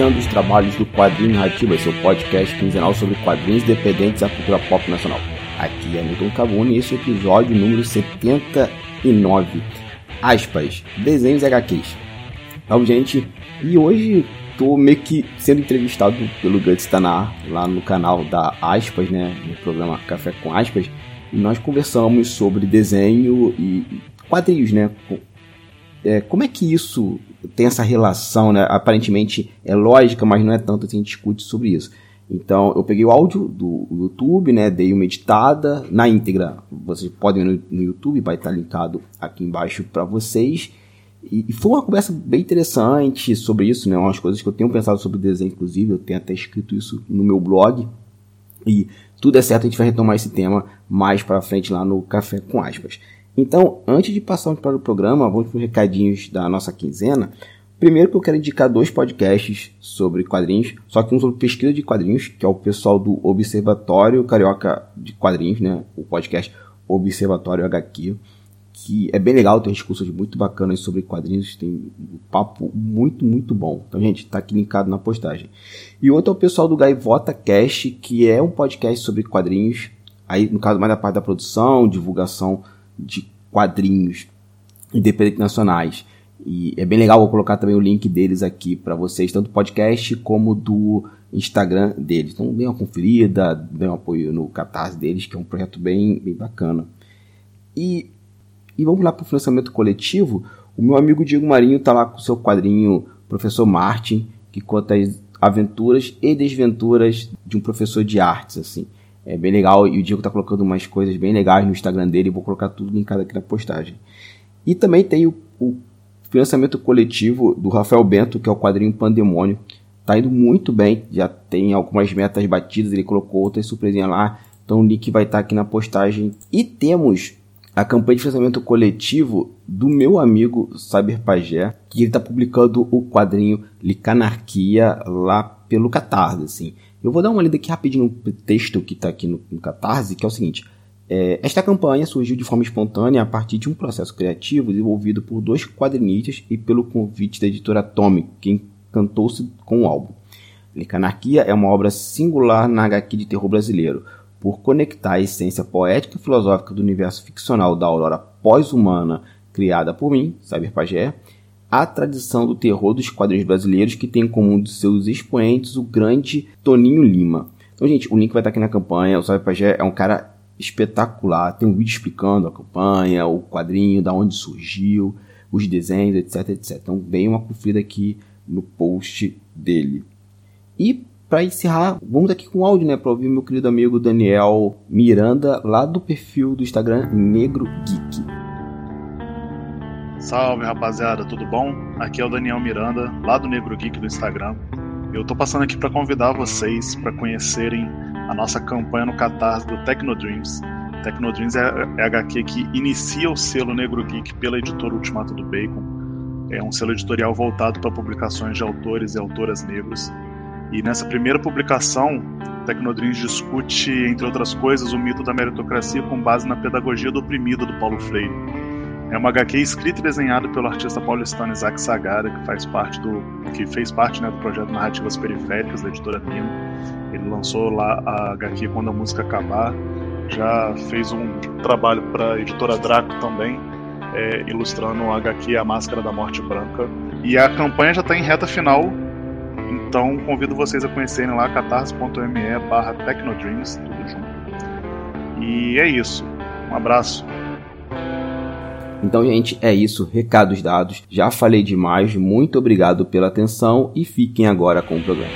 iniciando os trabalhos do Quadrinho Narrativa, seu podcast quinzenal sobre quadrinhos dependentes da cultura pop nacional. Aqui é Milton Cabuni e esse é o episódio número 79. Aspas, desenhos HQs. Então, gente, e hoje tô meio que sendo entrevistado pelo Guts Tanar lá no canal da Aspas, né, no programa Café com Aspas, e nós conversamos sobre desenho e quadrinhos, né, é, como é que isso tem essa relação, né? Aparentemente é lógica, mas não é tanto assim, a gente discute sobre isso. Então, eu peguei o áudio do YouTube, né? Dei uma editada na íntegra. Vocês podem ver no, YouTube, vai estar linkado aqui embaixo para vocês. E, e, foi uma conversa bem interessante sobre isso, né? Umas coisas que eu tenho pensado sobre o desenho, inclusive. Eu tenho até escrito isso no meu blog. E tudo é certo, a gente vai retomar esse tema mais para frente lá no Café com Aspas. Então, antes de passar para o programa, vamos para os recadinhos da nossa quinzena. Primeiro que eu quero indicar dois podcasts sobre quadrinhos, só que um sobre pesquisa de quadrinhos, que é o pessoal do Observatório Carioca de Quadrinhos, né? O podcast Observatório HQ, que é bem legal, tem discursos muito bacanas sobre quadrinhos, tem um papo muito, muito bom. Então, gente, tá aqui linkado na postagem. E outro é o pessoal do Gaivota Cast, que é um podcast sobre quadrinhos, aí no caso mais da parte da produção, divulgação de quadrinhos independentes nacionais. E é bem legal, vou colocar também o link deles aqui para vocês, tanto do podcast como do Instagram deles. Então, dê uma conferida, dê um apoio no Catarse deles, que é um projeto bem, bem bacana. E, e vamos lá para o financiamento coletivo. O meu amigo Diego Marinho está lá com o seu quadrinho Professor Martin, que conta as aventuras e desventuras de um professor de artes, assim. É bem legal e o Diego tá colocando umas coisas bem legais no Instagram dele. Vou colocar tudo linkado aqui na postagem. E também tem o, o financiamento coletivo do Rafael Bento, que é o quadrinho Pandemônio. Tá indo muito bem, já tem algumas metas batidas, ele colocou outras surpresinhas lá. Então o link vai estar tá aqui na postagem. E temos a campanha de financiamento coletivo do meu amigo Cyber Pagé, que ele está publicando o quadrinho Licanarquia lá pelo Catarse, assim. Eu vou dar uma lida aqui rapidinho no texto que está aqui no, no, Catarse, que é o seguinte. É, esta campanha surgiu de forma espontânea a partir de um processo criativo desenvolvido por dois quadrinistas e pelo convite da editora Atomic, que encantou-se com o álbum. Licanarquia é uma obra singular na HQ de terror brasileiro, por conectar a essência poética e filosófica do universo ficcional da aurora pós-humana criada por mim, Cyber Pagé, a tradição do terror dos quadrinhos brasileiros que tem como um dos seus expoentes o grande Toninho Lima. Então, gente, o link vai estar aqui na campanha. O Sábio Pajé é um cara espetacular. Tem um vídeo explicando a campanha, o quadrinho, da onde surgiu, os desenhos, etc, etc. Então, bem uma conferida aqui no post dele. E para encerrar, vamos aqui com áudio, né, para ouvir meu querido amigo Daniel Miranda lá do perfil do Instagram Negro Geek. Salve rapaziada, tudo bom? Aqui é o Daniel Miranda, lá do Negro Geek do Instagram. Eu tô passando aqui para convidar vocês para conhecerem a nossa campanha no Catarse do Tecnodreams. Tecnodreams é, é a HQ que inicia o selo Negro Geek pela editora Ultimato do Bacon. É um selo editorial voltado para publicações de autores e autoras negros. E nessa primeira publicação, Tecnodreams discute, entre outras coisas, o mito da meritocracia com base na pedagogia do oprimido do Paulo Freire. É uma HQ escrita e desenhada pelo artista paulistano Isaac Sagara, que faz parte do que fez parte né, do projeto Narrativas Periféricas da editora Nino. Ele lançou lá a HQ Quando a Música Acabar, já fez um trabalho para a editora Draco também, é, ilustrando a HQ A Máscara da Morte Branca. E a campanha já está em reta final, então convido vocês a conhecerem lá catarse.me barra Tecnodreams, tudo junto. E é isso. Um abraço. Então, gente, é isso. Recados dados. Já falei demais. Muito obrigado pela atenção e fiquem agora com o programa.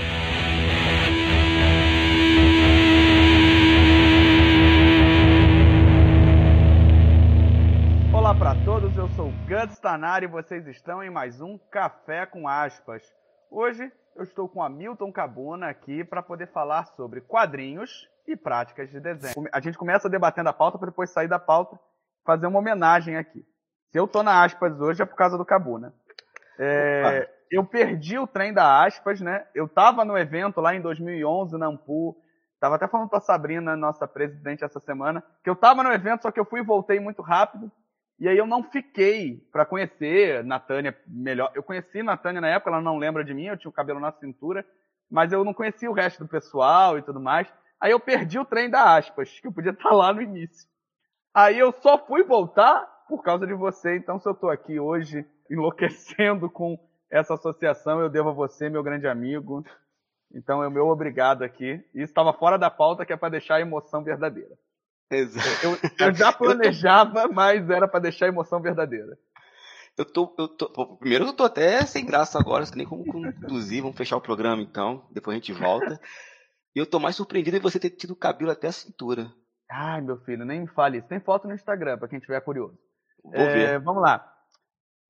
Olá para todos, eu sou Guts Tanari e vocês estão em mais um Café com Aspas. Hoje eu estou com a Milton Cabuna aqui para poder falar sobre quadrinhos e práticas de desenho. A gente começa debatendo a pauta para depois sair da pauta fazer uma homenagem aqui. Se eu tô na aspas hoje é por causa do Cabu, né? É, eu perdi o trem da aspas, né? Eu tava no evento lá em 2011 na Ampu. Tava até falando com a Sabrina, nossa presidente, essa semana, que eu tava no evento, só que eu fui e voltei muito rápido. E aí eu não fiquei para conhecer Natânia melhor. Eu conheci Natânia na época, ela não lembra de mim, eu tinha o cabelo na cintura, mas eu não conhecia o resto do pessoal e tudo mais. Aí eu perdi o trem da aspas, que eu podia estar lá no início. Aí eu só fui voltar por causa de você. Então, se eu estou aqui hoje enlouquecendo com essa associação, eu devo a você, meu grande amigo. Então, é o meu obrigado aqui. Isso estava fora da pauta, que é para deixar a emoção verdadeira. Exato. Eu, eu já planejava, mas era para deixar a emoção verdadeira. Eu tô, eu tô. Primeiro eu tô até sem graça agora, nem como conduzir, vamos fechar o programa então, depois a gente volta. E eu tô mais surpreendido em você ter tido cabelo até a cintura. Ai, meu filho, nem me fale isso. Tem foto no Instagram, para quem estiver curioso. É. Vamos lá.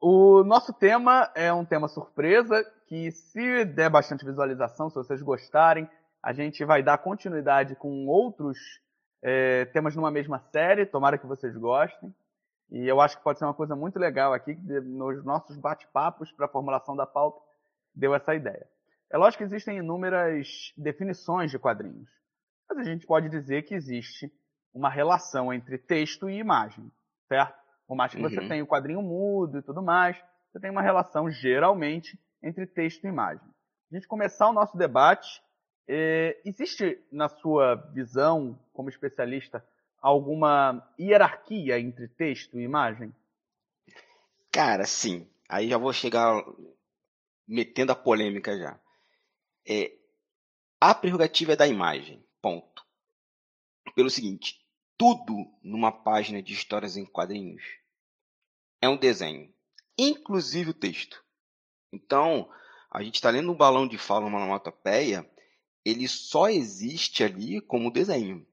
O nosso tema é um tema surpresa, que se der bastante visualização, se vocês gostarem, a gente vai dar continuidade com outros é, temas numa mesma série, tomara que vocês gostem. E eu acho que pode ser uma coisa muito legal aqui, nos nossos bate-papos para a formulação da pauta, deu essa ideia. É lógico que existem inúmeras definições de quadrinhos, mas a gente pode dizer que existe uma relação entre texto e imagem, certo? Por mais que uhum. você tenha o quadrinho mudo e tudo mais, você tem uma relação, geralmente, entre texto e imagem. A gente começar o nosso debate, é, existe, na sua visão, como especialista, alguma hierarquia entre texto e imagem? Cara, sim. Aí já vou chegar metendo a polêmica já. É, a prerrogativa é da imagem. Ponto. Pelo seguinte, tudo numa página de histórias em quadrinhos é um desenho, inclusive o texto. Então, a gente está lendo um balão de fala, uma onomatopeia, ele só existe ali como desenho.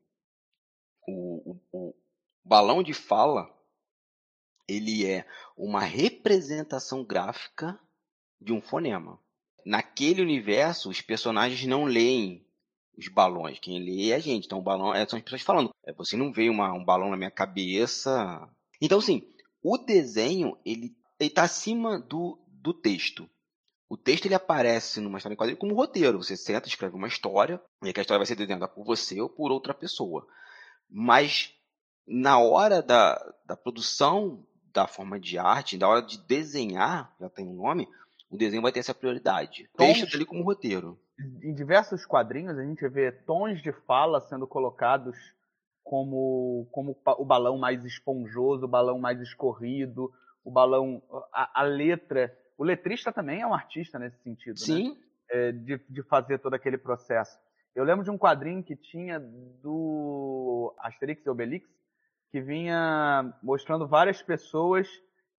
O, o, o balão de fala, ele é uma representação gráfica de um fonema. Naquele universo, os personagens não leem os balões. Quem lê é a gente. Então, o balão é, são as pessoas falando. É, você não vê uma, um balão na minha cabeça. Então, assim, o desenho, ele está acima do, do texto. O texto ele aparece numa história em quadrinho como roteiro. Você senta, escreve uma história, e a história vai ser desenhada por você ou por outra pessoa. Mas na hora da, da produção da forma de arte, na hora de desenhar, já tem um nome, o desenho vai ter essa prioridade. O texto está ali como roteiro em diversos quadrinhos a gente vê tons de fala sendo colocados como, como o balão mais esponjoso, o balão mais escorrido, o balão. A, a letra. O letrista também é um artista nesse sentido, né? Sim. Né? É, de, de fazer todo aquele processo. Eu lembro de um quadrinho que tinha do Asterix e Obelix, que vinha mostrando várias pessoas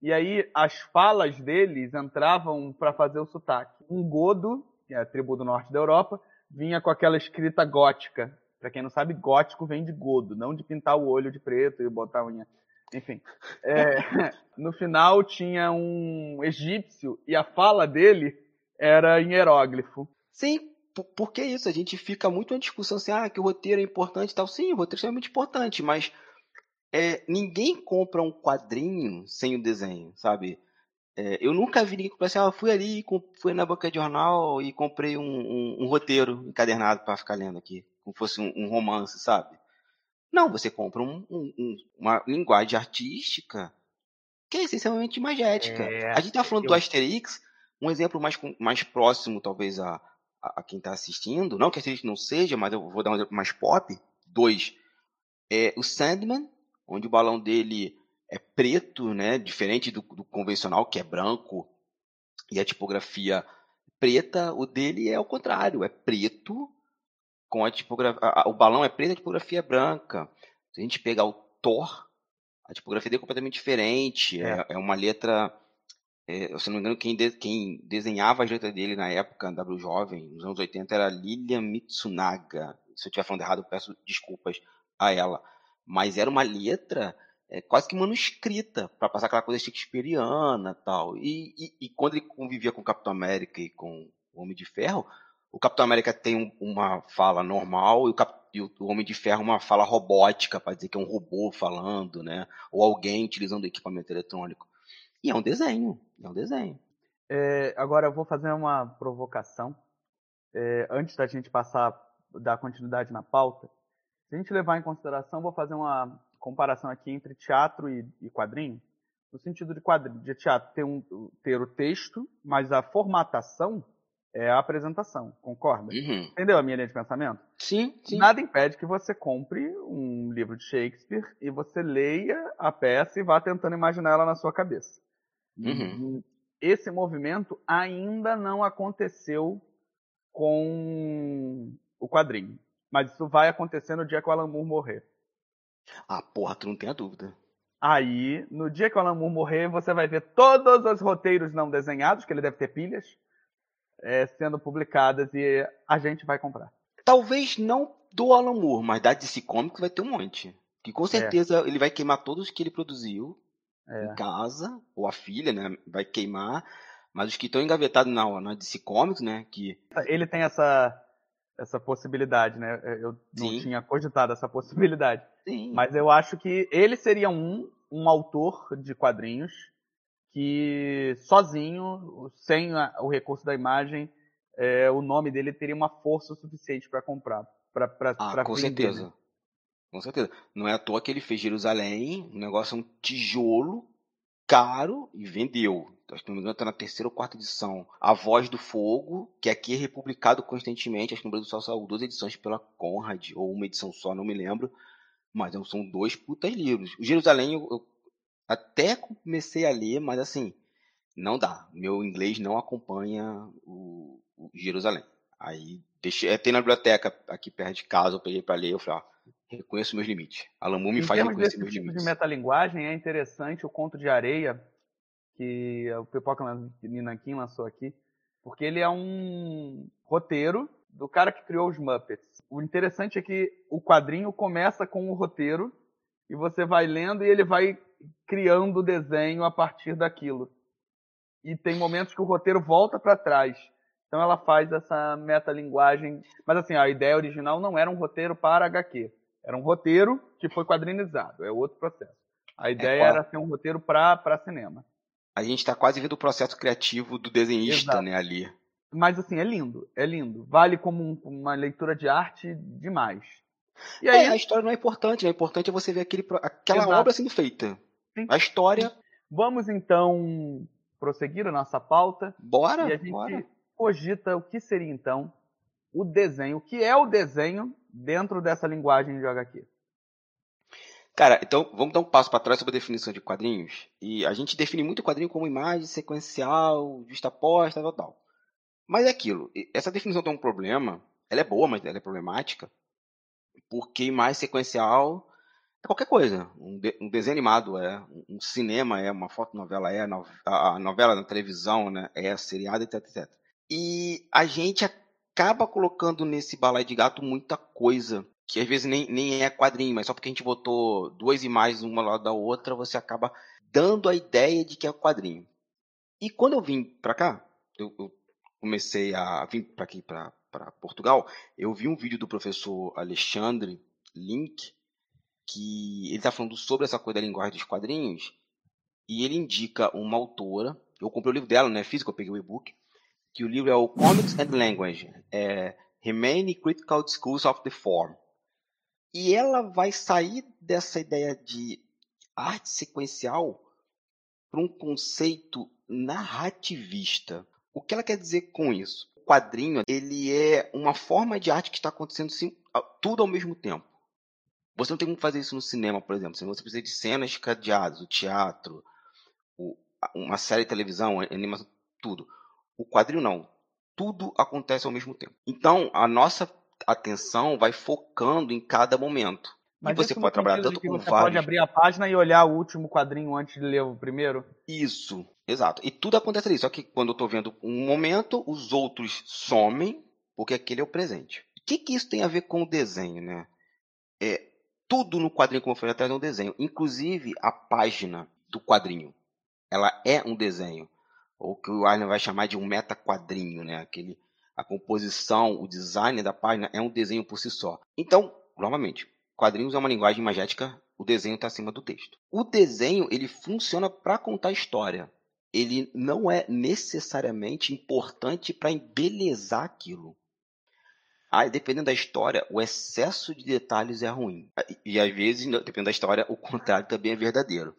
e aí as falas deles entravam para fazer o sotaque. Um godo que é a tribo do norte da Europa, vinha com aquela escrita gótica. Para quem não sabe, gótico vem de godo, não de pintar o olho de preto e botar a unha. Enfim, é, no final tinha um egípcio e a fala dele era em hieróglifo. Sim, por que isso? A gente fica muito na discussão assim, ah, que o roteiro é importante e tal. Sim, o roteiro é extremamente importante, mas é, ninguém compra um quadrinho sem o desenho, sabe? É, eu nunca vi ninguém comprar assim, ah, fui ali, fui na banca de jornal e comprei um, um, um roteiro encadernado para ficar lendo aqui, como fosse um, um, romance, sabe? Não, você compra uma linguagem artística que é essencialmente imagética. É, a gente tá falando eu... do Asterix, um exemplo mais, mais próximo, talvez, a, a, a quem está assistindo, não que Asterix não seja, mas eu vou dar um exemplo mais pop. Dois, é o Sandman, onde o balão dele é preto, né? Diferente do, do, convencional, que é branco, e a tipografia preta, o dele é o contrário, é preto com a tipografia. o balão é preto, a tipografia é branca. Se a gente pegar o Thor, a tipografia dele é completamente diferente. É, é, é uma letra. É, se não me engano, quem, de, quem desenhava a letra dele na época, W Jovem, nos anos 80, era Lilian Mitsunaga. Se eu estiver falando errado, peço desculpas a ela. Mas era uma letra é, quase que manuscrita, para passar aquela coisa shakespeariana tal. E, e, e, quando ele convivia com o Capitão América e com o Homem de Ferro, o Capitão América tem um, uma fala normal e o, Cap, e o, Homem de Ferro uma fala robótica, para dizer que é um robô falando, né? Ou alguém utilizando equipamento eletrônico. E é um desenho, é um desenho. É, agora eu vou fazer uma provocação. É, antes da gente passar, dar continuidade na pauta, se a gente levar em consideração, vou fazer uma comparação aqui entre teatro e, e quadrinho. no sentido de quadrinho, de teatro, ter, um, ter o texto, mas a formatação é a apresentação, concorda? Uhum. Entendeu a minha linha de pensamento? Sim, sim. Nada impede que você compre um livro de Shakespeare e você leia a peça e vá tentando imaginar ela na sua cabeça. Uhum. Esse movimento ainda não aconteceu com o quadrinho. Mas isso vai acontecer no dia que o Alan Moore morrer. Ah, porra, tu não tem a dúvida. Aí, no dia que o Alan Moore morrer, você vai ver todos os roteiros não desenhados, que ele deve ter pilhas, é, sendo publicadas e a gente vai comprar. Talvez não do Alan Moore, mas da DC Comics vai ter um monte. Que com certeza é. ele vai queimar todos que ele produziu é. em casa, ou a filha, né? Vai queimar. Mas os que estão engavetados na, na DC Comics, né? Que... Ele tem essa, essa possibilidade, né? Eu não Sim. tinha cogitado essa possibilidade. Sim. Mas eu acho que ele seria um, um autor de quadrinhos que sozinho, sem a, o recurso da imagem, é, o nome dele teria uma força suficiente para comprar. Pra, pra, ah, pra com certeza. Com certeza. Não é à toa que ele fez Jerusalém, um negócio, um tijolo caro e vendeu. Acho que não me engano, está na terceira ou quarta edição. A Voz do Fogo, que aqui é republicado constantemente. Acho que no Brasil só saiu duas edições pela Conrad, ou uma edição só, não me lembro. Mas são dois putas livros. O Jerusalém eu, eu até comecei a ler, mas assim, não dá. Meu inglês não acompanha o, o Jerusalém. Aí deixei, é, tem na biblioteca aqui perto de casa, eu peguei para ler, eu falei, ó, reconheço meus limites. Alamu me faz reconhecer meus tipo limites. de metalinguagem, é interessante o Conto de Areia, que o Pipoca Ninakin lançou aqui, porque ele é um roteiro do cara que criou os Muppets. O interessante é que o quadrinho começa com o roteiro e você vai lendo e ele vai criando o desenho a partir daquilo. E tem momentos que o roteiro volta para trás. Então ela faz essa metalinguagem. Mas assim, a ideia original não era um roteiro para HQ. Era um roteiro que foi quadrinizado. É outro processo. A é ideia é era ser um roteiro para cinema. A gente está quase vendo o processo criativo do desenhista, Exato. né, ali. Mas assim, é lindo, é lindo. Vale como um, uma leitura de arte demais. E aí... É, a história não é importante, né? O importante é você ver aquele, aquela Exato. obra sendo feita. Sim. A história. Vamos então prosseguir a nossa pauta. Bora! E a gente bora. cogita o que seria então o desenho. O que é o desenho dentro dessa linguagem de HQ? Cara, então vamos dar um passo para trás sobre a definição de quadrinhos. E a gente define muito quadrinho como imagem sequencial, justaposta, tal, tal. Mas é aquilo. Essa definição tem um problema. Ela é boa, mas ela é problemática. Porque imagem sequencial é qualquer coisa. Um, de, um desenho animado é, um cinema é, uma fotonovela é, a novela na televisão né, é, seriado, etc, etc. E a gente acaba colocando nesse balai de gato muita coisa que às vezes nem, nem é quadrinho, mas só porque a gente botou duas imagens uma lado da outra, você acaba dando a ideia de que é quadrinho. E quando eu vim para cá, eu, eu, comecei a vir para aqui para Portugal, eu vi um vídeo do professor Alexandre Link, que ele está falando sobre essa coisa da linguagem dos quadrinhos, e ele indica uma autora, eu comprei o livro dela, né, físico, eu peguei o e-book, que o livro é o Comics and Language, é Remaining Critical Schools of the Form. E ela vai sair dessa ideia de arte sequencial para um conceito narrativista. O que ela quer dizer com isso? Quadrinho ele é uma forma de arte que está acontecendo tudo ao mesmo tempo. Você não tem como fazer isso no cinema, por exemplo. Você precisa de cenas cadeadas, o teatro, o, uma série de televisão, animação, tudo. O quadrinho não. Tudo acontece ao mesmo tempo. Então, a nossa atenção vai focando em cada momento. Mas e você pode trabalhar tanto com você vários... pode abrir a página e olhar o último quadrinho antes de ler o primeiro? Isso, exato. E tudo acontece ali. Só que quando eu estou vendo um momento, os outros somem, porque aquele é o presente. O que, que isso tem a ver com o desenho, né? É, tudo no quadrinho, como eu falei atrás, é um desenho. Inclusive a página do quadrinho. Ela é um desenho. Ou que o Arlen vai chamar de um meta-quadrinho, né? Aquele a composição, o design da página é um desenho por si só. Então, novamente, quadrinhos é uma linguagem imagética, o desenho está acima do texto. O desenho ele funciona para contar história. Ele não é necessariamente importante para embelezar aquilo. Ah, dependendo da história, o excesso de detalhes é ruim. E às vezes, dependendo da história, o contrário também é verdadeiro.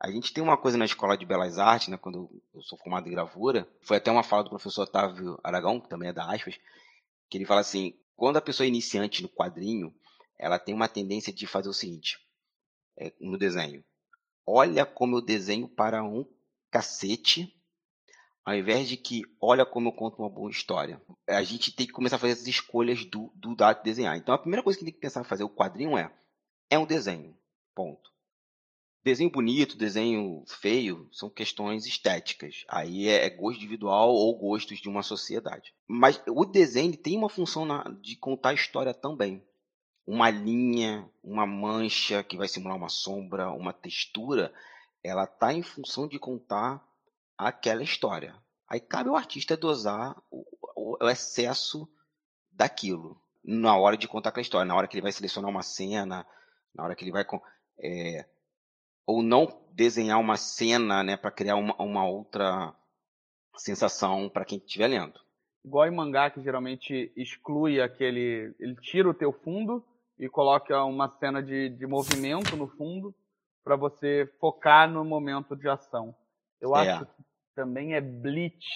A gente tem uma coisa na escola de belas artes, né, quando eu sou formado em gravura, foi até uma fala do professor Otávio Aragão, que também é da Aspas, que ele fala assim: quando a pessoa é iniciante no quadrinho, ela tem uma tendência de fazer o seguinte é, no desenho: olha como eu desenho para um cacete, ao invés de que olha como eu conto uma boa história. A gente tem que começar a fazer as escolhas do, do dado de desenhar. Então a primeira coisa que tem que pensar em fazer o quadrinho é: é um desenho. Ponto. Desenho bonito, desenho feio, são questões estéticas. Aí é, é gosto individual ou gostos de uma sociedade. Mas o desenho tem uma função na, de contar história também. Uma linha, uma mancha que vai simular uma sombra, uma textura, ela está em função de contar aquela história. Aí cabe ao artista dosar o, o, o excesso daquilo na hora de contar aquela história, na hora que ele vai selecionar uma cena, na hora que ele vai é, ou não desenhar uma cena, né, para criar uma, uma, outra sensação para quem estiver lendo. Igual em mangá que geralmente exclui aquele, ele tira o teu fundo e coloca uma cena de, de movimento no fundo para você focar no momento de ação. Eu é. acho que também é Bleach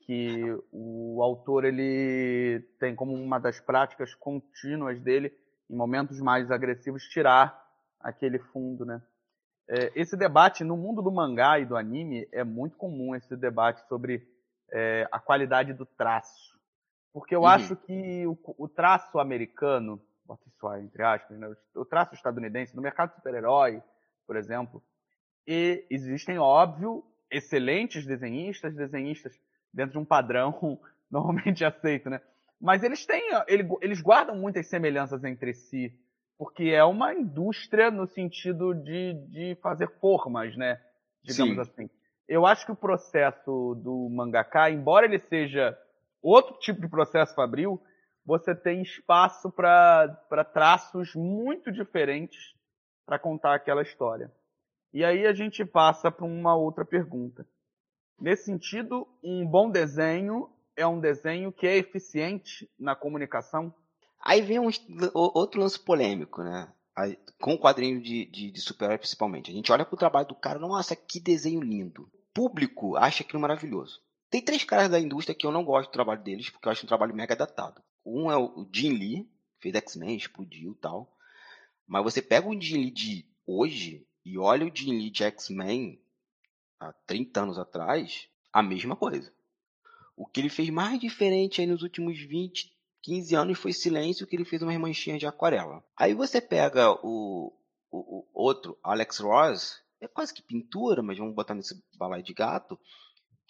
que o autor ele tem como uma das práticas contínuas dele em momentos mais agressivos tirar aquele fundo, né? É, esse debate no mundo do mangá e do anime é muito comum esse debate sobre é, a qualidade do traço. Porque eu uhum. acho que o, o, traço americano, bota isso aí entre aspas, né, o traço estadunidense, no mercado de super-herói, por exemplo, e existem, óbvio, excelentes desenhistas, desenhistas dentro de um padrão normalmente aceito, né? Mas eles têm, eles guardam muitas semelhanças entre si porque é uma indústria no sentido de, de fazer formas, né? Digamos Sim. assim. Eu acho que o processo do mangaka, embora ele seja outro tipo de processo fabril, você tem espaço para traços muito diferentes para contar aquela história. E aí a gente passa para uma outra pergunta. Nesse sentido, um bom desenho é um desenho que é eficiente na comunicação? Aí vem um, outro lance polêmico, né? Com o quadrinho de, de, de super-herói principalmente. A gente olha pro trabalho do cara, nossa, que desenho lindo. Público acha aquilo maravilhoso. Tem três caras da indústria que eu não gosto do trabalho deles, porque eu acho um trabalho mega datado. Um é o Jim Lee, fez X-Men, explodiu e tal. Mas você pega o Jim Lee de hoje e olha o Jim Lee de X-Men há 30 anos atrás, a mesma coisa. O que ele fez mais diferente aí nos últimos 20, 15 anos foi silêncio que ele fez uma manchinha de aquarela. Aí você pega o, o, o, outro, Alex Ross, é quase que pintura, mas vamos botar nesse balaio de gato,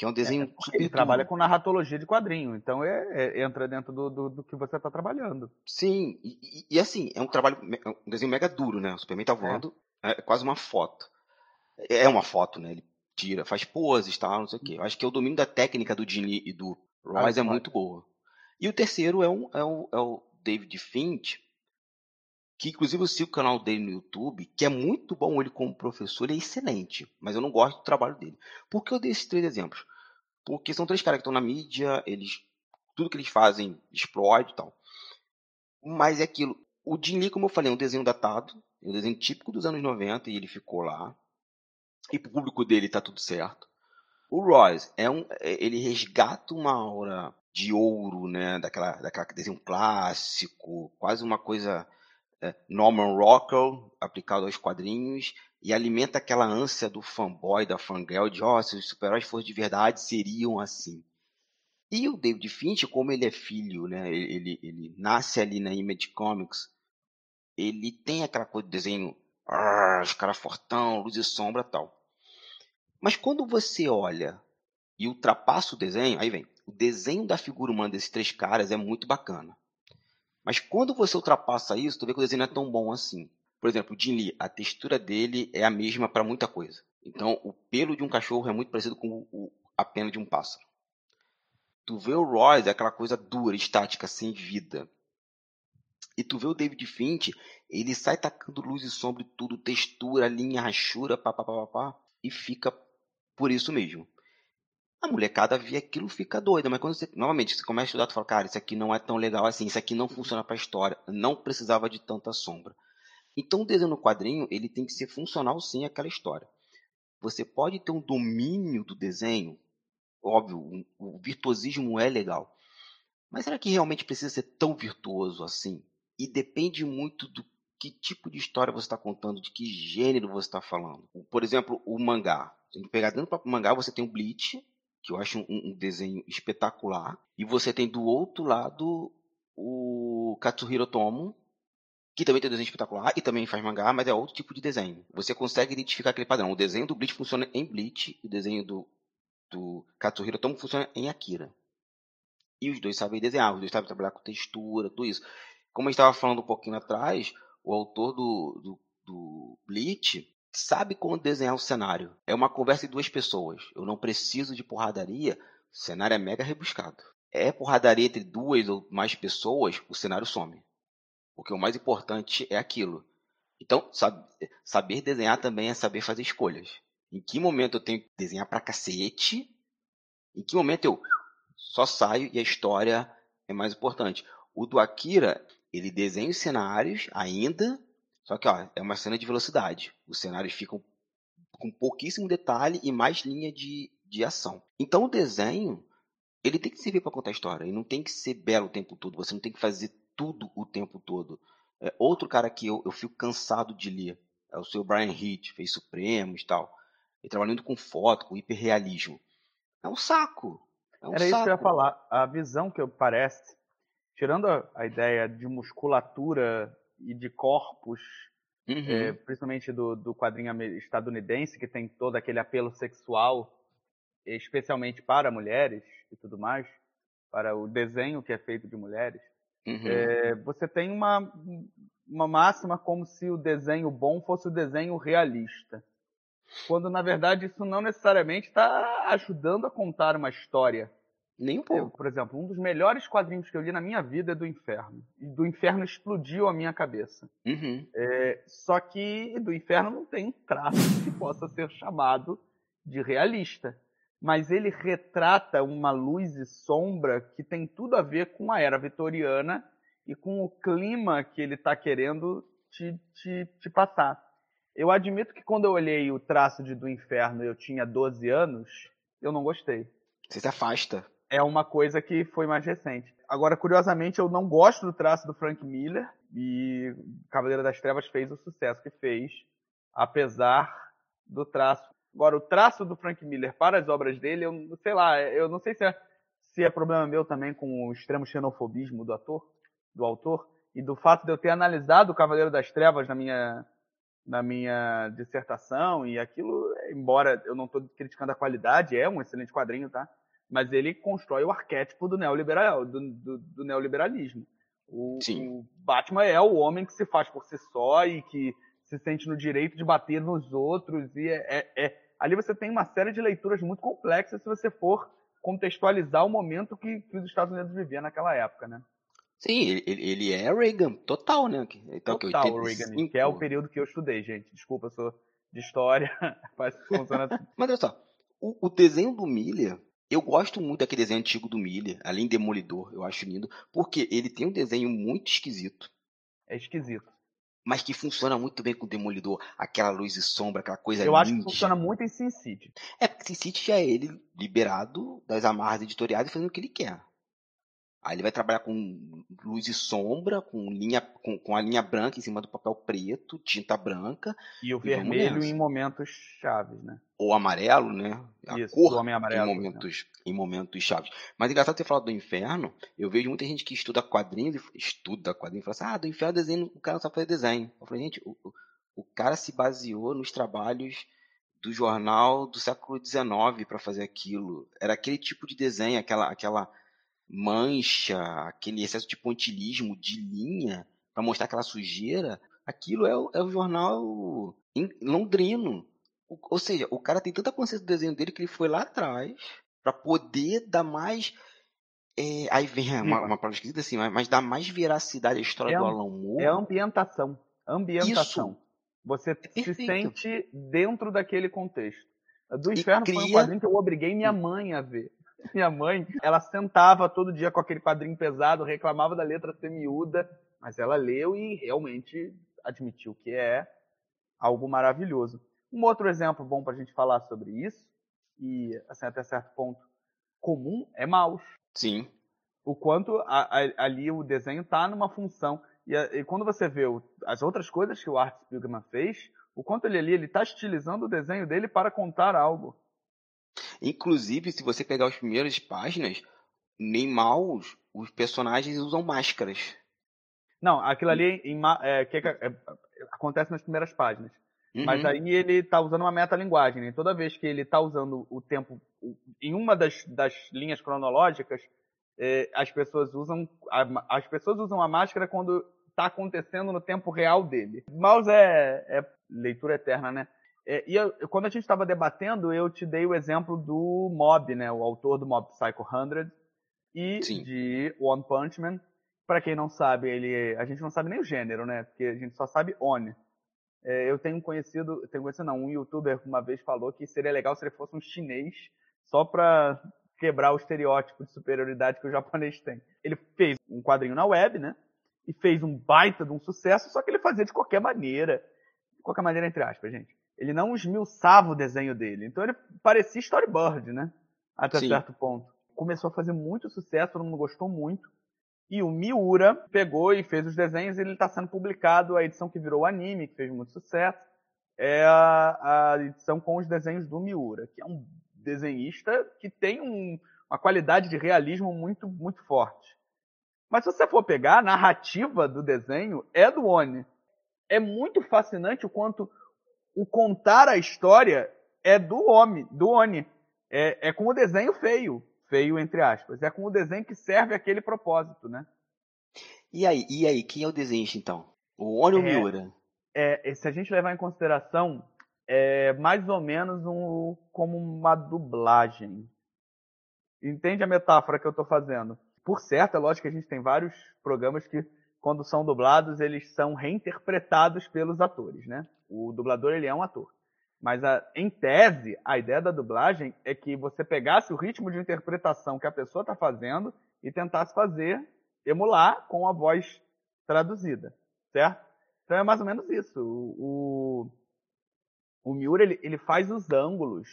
que é um desenho é. Ele trabalha com narratologia de quadrinho, então é, é entra dentro do, do, do, que você está trabalhando. Sim, e, e, assim, é um trabalho, é um desenho mega duro, né? O Superman tá voando, é, é quase uma foto. É uma foto, né? Ele tira, faz poses, tal, não sei o quê. Eu acho que o domínio da técnica do Dini e do Ross ah, é muito boa. E o terceiro é, um, é, um, é o David Finch, que inclusive eu sigo o canal dele no YouTube, que é muito bom ele como professor, ele é excelente, mas eu não gosto do trabalho dele. Por que eu dei esses três exemplos? Porque são três caras que estão na mídia, eles tudo que eles fazem explode e tal. Mas é aquilo. O Jim Lee, como eu falei, é um desenho datado, é um desenho típico dos anos 90 e ele ficou lá. E pro público dele tá tudo certo. O Royce é um, é, ele resgata uma aura de ouro, né? Daquela, daquela desenho clássico, quase uma coisa é, Norman Rockwell aplicado aos quadrinhos e alimenta aquela ânsia do fanboy, da fangirl, de oh, se os super-heróis fossem de verdade, seriam assim. E o David Finch, como ele é filho, né? Ele, ele, nasce ali na Image Comics, ele tem aquela coisa de desenho, ah, os caras fortão, luz e sombra tal. Mas quando você olha e ultrapassa o desenho, aí vem, o desenho da figura humana desses três caras é muito bacana. Mas quando você ultrapassa isso, tu vê que o desenho não é tão bom assim. Por exemplo, o Jin Lee, a textura dele é a mesma para muita coisa. Então, o pelo de um cachorro é muito parecido com o, a pena de um pássaro. Tu vê o Royce, é aquela coisa dura, estática, sem vida. E tu vê o David Finch, ele sai tacando luz e sombra tudo, textura, linha, rachura, papapá, e fica por isso mesmo. A molecada vê aquilo fica doida, mas quando você, novamente, você começa a estudar, tu fala, cara, isso aqui não é tão legal assim, isso aqui não funciona para a história, não precisava de tanta sombra. Então o desenho no quadrinho, ele tem que ser funcional sim àquela história. você pode ter um domínio do desenho, óbvio, o virtuosismo é legal, mas será que realmente precisa ser tão virtuoso assim? E depende muito do que tipo de história você está contando, de que gênero você está falando. Por exemplo, o mangá. Se pegar dentro do próprio mangá, você tem o Bleach, que eu acho um, um, desenho espetacular, e você tem do outro lado o Katsuhiro Tomo, que também tem um desenho espetacular e também faz mangá, mas é outro tipo de desenho. Você consegue identificar aquele padrão. O desenho do Bleach funciona em Bleach, o desenho do, do Katsuhiro Tomo funciona em Akira. E os dois sabem desenhar, os dois sabem trabalhar com textura, tudo isso. Como gente estava falando um pouquinho atrás, o autor do, do, do Bleach sabe como desenhar o cenário. É uma conversa de duas pessoas. Eu não preciso de porradaria. O cenário é mega rebuscado. É porradaria entre duas ou mais pessoas, o cenário some. Porque o mais importante é aquilo. Então, sabe, saber desenhar também é saber fazer escolhas. Em que momento eu tenho que desenhar pra cacete? Em que momento eu só saio e a história é mais importante? O do Akira, ele desenha os cenários ainda, só que ó, é uma cena de velocidade. Os cenários ficam com pouquíssimo detalhe e mais linha de, de ação. Então o desenho, ele tem que servir para contar história. E não tem que ser belo o tempo todo. Você não tem que fazer tudo o tempo todo. É, outro cara que eu, eu fico cansado de ler é o seu Brian Hitch, fez Supremos e tal. Ele trabalhando com foto, com hiperrealismo. É um saco. É um Era saco. isso que eu ia falar. A visão que eu parece tirando a, a ideia de musculatura e de corpos, uhum. é, principalmente do, do quadrinho estadunidense, que tem todo aquele apelo sexual, especialmente para mulheres e tudo mais, para o desenho que é feito de mulheres, uhum. é, você tem uma, uma máxima como se o desenho bom fosse o desenho realista. Quando, na verdade, isso não necessariamente está ajudando a contar uma história. Nem um pouco. Eu, por exemplo, um dos melhores quadrinhos que eu li na minha vida é do Inferno. E do Inferno explodiu a minha cabeça. Uhum. É, só que do Inferno não tem um traço que possa ser chamado de realista. Mas ele retrata uma luz e sombra que tem tudo a ver com a era vitoriana e com o clima que ele está querendo te, te, te passar. Eu admito que quando eu olhei o traço de Do Inferno eu tinha 12 anos, eu não gostei. Você se afasta é uma coisa que foi mais recente. Agora, curiosamente, eu não gosto do traço do Frank Miller e Cavaleiro das Trevas fez o sucesso que fez, apesar do traço. Agora, o traço do Frank Miller para as obras dele, eu sei lá, eu não sei se é, se é problema meu também com o extremo xenofobismo do ator, do autor, e do fato de eu ter analisado o Cavaleiro das Trevas na minha na minha dissertação e aquilo, embora eu não estou criticando a qualidade, é um excelente quadrinho, tá? Mas ele constrói o arquétipo do, neoliberal, do, do, do neoliberalismo. O, o, Batman é o homem que se faz por si só e que se sente no direito de bater nos outros. E é, é, é... ali você tem uma série de leituras muito complexas se você for contextualizar o momento que, que os Estados Unidos viviam naquela época, né? Sim, ele, ele é Reagan, total, né? Então, total que 85... Reagan, que é o período que eu estudei, gente. Desculpa, eu sou de história, faz funciona assim. Mas olha só, o, o desenho do Miller eu gosto muito daquele desenho antigo do Miller, além Demolidor, eu acho lindo, porque ele tem um desenho muito esquisito. É esquisito. Mas que funciona muito bem com o Demolidor, aquela luz e sombra, aquela coisa Eu acho que funciona muito em Sin City. É, porque Sin City já é ele liberado das amarras editoriais e fazendo o que ele quer. Aí ele vai trabalhar com luz e sombra, com linha, com, com a linha branca em cima do papel preto, tinta branca. E o e vermelho em momentos chaves, né? Ou amarelo, né? A Isso, cor homem amarelo, em momentos, né? em momentos chaves. Mas é engraçado ter falado do inferno, eu vejo muita gente que estuda quadrinhos, estuda quadrinhos e fala assim, ah, do inferno desenho, o cara não sabe fazer desenho. Eu falei, gente, o, o cara se baseou nos trabalhos do jornal do século XIX para fazer aquilo. Era aquele tipo de desenho, aquela, aquela mancha, aquele excesso de pontilismo, de linha, para mostrar aquela sujeira, aquilo é o, é o jornal londrino. O, ou seja, o cara tem tanta consciência do desenho dele que ele foi lá atrás para poder dar mais. É, aí vem uma, uma palavra esquisita assim, mas, mas dar mais veracidade à história é, do Alan Moore. É ambientação. Ambientação. Isso. Você é se sente dentro daquele contexto. Do Inferno cria... foi um quadrinho que eu obriguei minha mãe a ver. Minha mãe, ela sentava todo dia com aquele quadrinho pesado, reclamava da letra ser miúda, mas ela leu e realmente admitiu que é algo maravilhoso. Um outro exemplo bom para a gente falar sobre isso, e assim, até certo ponto comum, é mouse. Sim. O quanto a, a, ali o desenho está numa função. E, a, e, quando você vê o, as outras coisas que o Art Spiegelman fez, o quanto ele ali está estilizando o desenho dele para contar algo. Inclusive, se você pegar as primeiras páginas, nem mouse, os personagens usam máscaras. Não, aquilo ali em, é, que, é, acontece nas primeiras páginas. Uhum. Mas aí ele está usando uma metalinguagem. Né? Toda vez que ele está usando o tempo em uma das, das linhas cronológicas, é, as pessoas usam a, as pessoas usam a máscara quando está acontecendo no tempo real dele. Mouse é, é leitura eterna, né? É, e eu, quando a gente estava debatendo, eu te dei o exemplo do Mob, né? O autor do Mob Psycho 100 e Sim. de One Punch Man. Para quem não sabe, ele a gente não sabe nem o gênero, né? Porque a gente só sabe One. É, eu tenho conhecido, tenho conhecido não, um youtuber uma vez falou que seria legal se ele fosse um chinês só para quebrar o estereótipo de superioridade que o japonês tem. Ele fez um quadrinho na web, né? E fez um baita de um sucesso, só que ele fazia de qualquer maneira. De qualquer maneira, entre aspas, gente. Ele não esmiuçava o desenho dele. Então ele parecia storyboard, né? Até Sim. certo ponto. Começou a fazer muito sucesso, todo mundo gostou muito. E o Miura pegou e fez os desenhos e ele está sendo publicado, a edição que virou anime, que fez muito sucesso, é a, a edição com os desenhos do Miura, que é um desenhista que tem um, uma qualidade de realismo muito, muito forte. Mas se você for pegar, a narrativa do desenho é do Oni. É muito fascinante o quanto o contar a história é do homem, do Oni. É, é com o desenho feio feio entre aspas. É com o desenho que serve aquele propósito, né? E aí, e aí, quem é o desenhista então? O Oni ou é, Miura? É, se a gente levar em consideração, é mais ou menos um, como uma dublagem. Entende a metáfora que eu estou fazendo? Por certo, é lógico que a gente tem vários programas que, quando são dublados, eles são reinterpretados pelos atores, né? O dublador, ele é um ator. Mas, a, em tese, a ideia da dublagem é que você pegasse o ritmo de interpretação que a pessoa está fazendo e tentasse fazer, emular com a voz traduzida, certo? Então é mais ou menos isso. O, o, o Miura, ele, ele faz os ângulos,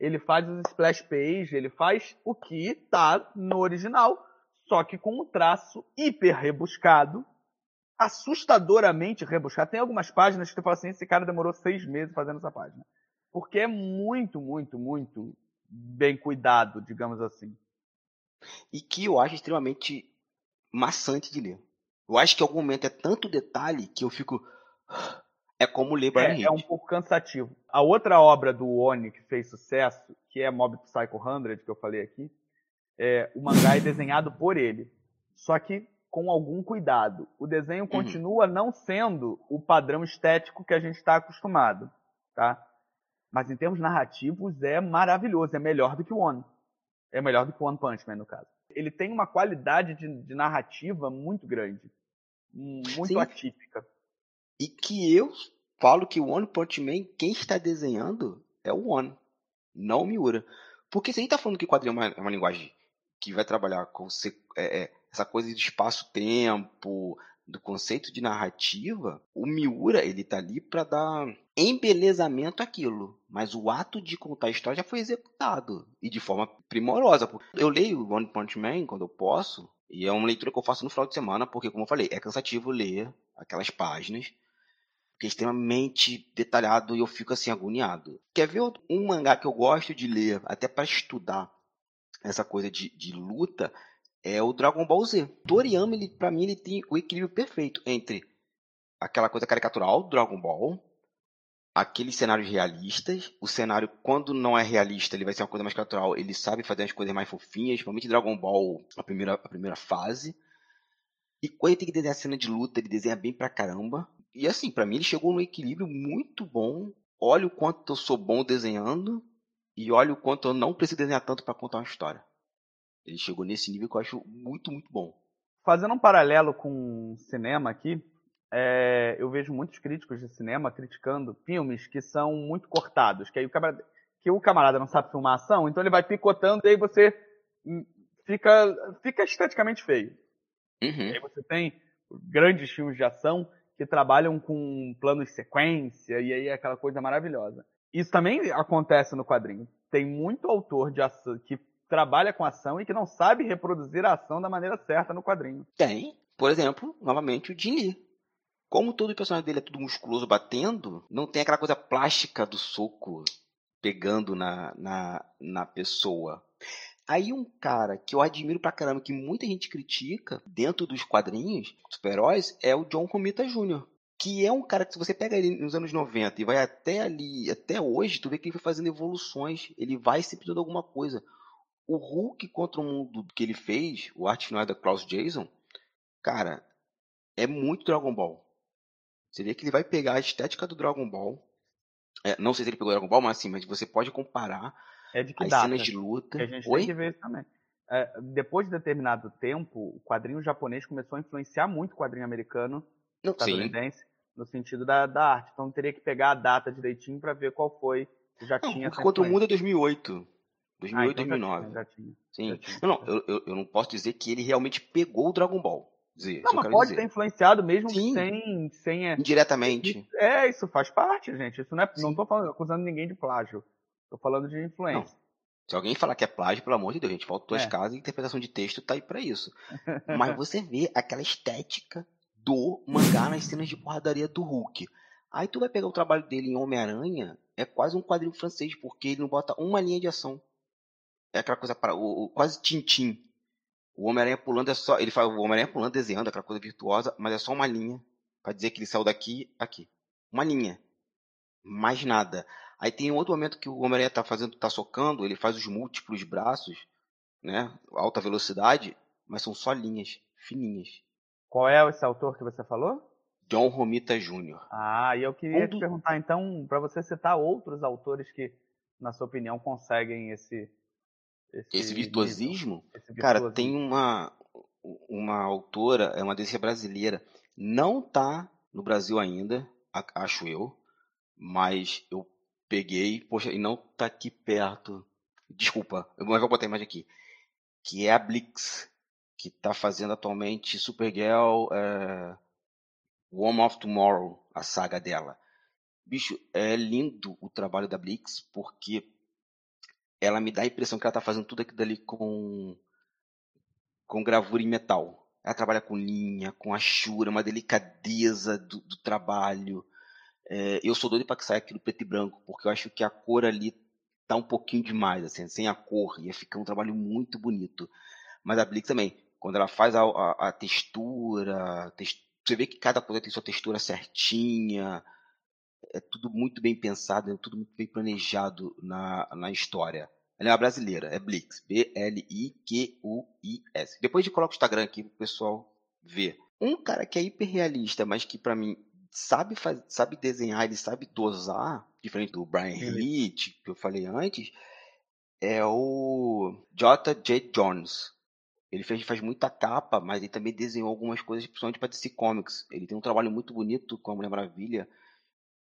ele faz os splash page, ele faz o que está no original, só que com um traço hiper rebuscado, assustadoramente rebuscado. Tem algumas páginas que tu fala assim, esse cara demorou seis meses fazendo essa página. Porque é muito, muito, muito bem cuidado, digamos assim. E que eu acho extremamente maçante de ler. Eu acho que em algum momento é tanto detalhe que eu fico. É como ler Brian é, é um pouco cansativo. A outra obra do Oni que fez sucesso, que é Mob Psycho 100, que eu falei aqui, é, o mangá é desenhado por ele. Só que com algum cuidado. O desenho uhum. continua não sendo o padrão estético que a gente está acostumado, tá? Mas em termos narrativos é maravilhoso, é melhor do que o One. É melhor do que o One Punch Man, no caso. Ele tem uma qualidade de, de narrativa muito grande. Muito Sim. atípica. E que eu falo que o One Punch Man, quem está desenhando é o One, não o Miura. Porque se a gente está falando que o quadrinho é uma, é uma linguagem que vai trabalhar com é, é, essa coisa de espaço-tempo, do conceito de narrativa, o Miura ele tá ali para dar embelezamento àquilo, mas o ato de contar a história já foi executado e de forma primorosa. Eu leio One Punch Man quando eu posso e é uma leitura que eu faço no final de semana porque, como eu falei, é cansativo ler aquelas páginas que é extremamente detalhado e eu fico assim agoniado. Quer ver um mangá que eu gosto de ler até para estudar essa coisa de, de luta é o Dragon Ball Z. Toriyama, ele, pra mim, ele tem o equilíbrio perfeito entre aquela coisa caricatural do Dragon Ball, aqueles cenários realistas, o cenário, quando não é realista, ele vai ser uma coisa mais caricatural, ele sabe fazer as coisas mais fofinhas, principalmente Dragon Ball, a primeira, a primeira fase. E quando ele tem que desenhar cena de luta, ele desenha bem pra caramba. E assim, para mim, ele chegou num equilíbrio muito bom. Olha o quanto eu sou bom desenhando e olha o quanto eu não preciso desenhar tanto para contar uma história. Ele chegou nesse nível que eu acho muito, muito bom. Fazendo um paralelo com cinema aqui, é, eu vejo muitos críticos de cinema criticando filmes que são muito cortados, que aí o camarada, que o camarada não sabe filmar ação, então ele vai picotando e aí você fica, fica esteticamente feio. Uhum. Aí você tem grandes filmes de ação que trabalham com planos de sequência e aí é aquela coisa maravilhosa. Isso também acontece no quadrinho. Tem muito autor de que trabalha com ação e que não sabe reproduzir a ação da maneira certa no quadrinho. Tem. Por exemplo, novamente, o Jin. Como todo o personagem dele é tudo musculoso batendo, não tem aquela coisa plástica do soco pegando na, na, na pessoa. Aí um cara que eu admiro pra caramba, que muita gente critica dentro dos quadrinhos, super-heróis, é o John Romita Jr. Que é um cara que se você pega ele nos anos 90 e vai até ali, até hoje, tu vê que ele foi fazendo evoluções, ele vai sempre dando alguma coisa. O Hulk contra o mundo que ele fez, o arte final da Klaus Jason, cara, é muito Dragon Ball. Você vê que ele vai pegar a estética do Dragon Ball. É, não sei se ele pegou Dragon Ball, mas assim, mas você pode comparar é de que as data? cenas de luta. Que a gente Oi? tem que ver isso também. É, depois de determinado tempo, o quadrinho japonês começou a influenciar muito o quadrinho americano, Não, sim. estadunidense, no sentido da, da arte. Então teria que pegar a data direitinho para ver qual foi já Não, tinha o mundo é 2008. 2008, Ah, então já 2009. tinha, já tinha, Sim. já tinha. Não, não, eu, eu, não posso dizer que ele realmente pegou o Dragon Ball. Dizer, Não, mas pode dizer. ter influenciado mesmo Sim. sem, sem é, Indiretamente. É, isso faz parte, gente. Isso não é, não tô falando, acusando ninguém de plágio. Tô falando de influência. Se alguém falar que é plágio, pelo amor de Deus, a gente volta tuas É. casas e interpretação de texto tá aí pra isso. Mas você vê aquela estética do mangá nas cenas de porradaria do Hulk. Aí tu vai pegar o trabalho dele em Homem-Aranha, é quase um quadrinho francês, porque ele não bota uma linha de ação. É aquela coisa para o, o- quase tintim. O Homem-Aranha pulando é só, ele faz o Homem-Aranha pulando desenhando aquela coisa virtuosa, mas é só uma linha Pra dizer que ele saiu daqui aqui. Uma linha. Mais nada. Aí tem outro momento que o Homem-Aranha tá fazendo, tá socando, ele faz os múltiplos braços, né? Alta velocidade, mas são só linhas fininhas. Qual é esse autor que você falou? John Romita Jr. Ah, e eu queria te do- perguntar então, para você citar outros autores que, na sua opinião, conseguem esse Esse virtuosismo, nível, esse cara, virtuosismo. tem uma uma autora, é uma desenhista brasileira, não tá no Brasil ainda, acho eu, mas eu peguei, poxa, e não tá aqui perto. Desculpa, eu mas eu vou botar a imagem aqui. Que é a Blix, que tá fazendo atualmente Supergirl, é, Woman of Tomorrow, a saga dela. Bicho, é lindo o trabalho da Blix, porque ela me dá a impressão que ela tá fazendo tudo aquilo dali com com gravura em metal. Ela trabalha com linha, com achura, uma delicadeza do, do trabalho. É, eu sou doido para que saia aquilo preto e branco, porque eu acho que a cor ali tá um pouquinho demais, assim, sem a cor, ia ficar um trabalho muito bonito. Mas a Blix também, quando ela faz a, a, a textura, a tex- você vê que cada coisa tem sua textura certinha, é tudo muito bem pensado, é tudo muito bem planejado na, na história. Ela é uma brasileira, é Blix. B-L-I-Q-U-I-S. Depois de colocar o Instagram aqui pro pessoal ver. Um cara que é hiperrealista, mas que pra mim sabe, faz, sabe desenhar, ele sabe dosar, diferente do Brian Ele- Hitch, que eu falei antes, é o J.J. Jones. Ele fez, faz muita capa, mas ele também desenhou algumas coisas, principalmente para DC Comics. Ele tem um trabalho muito bonito com a Mulher Maravilha,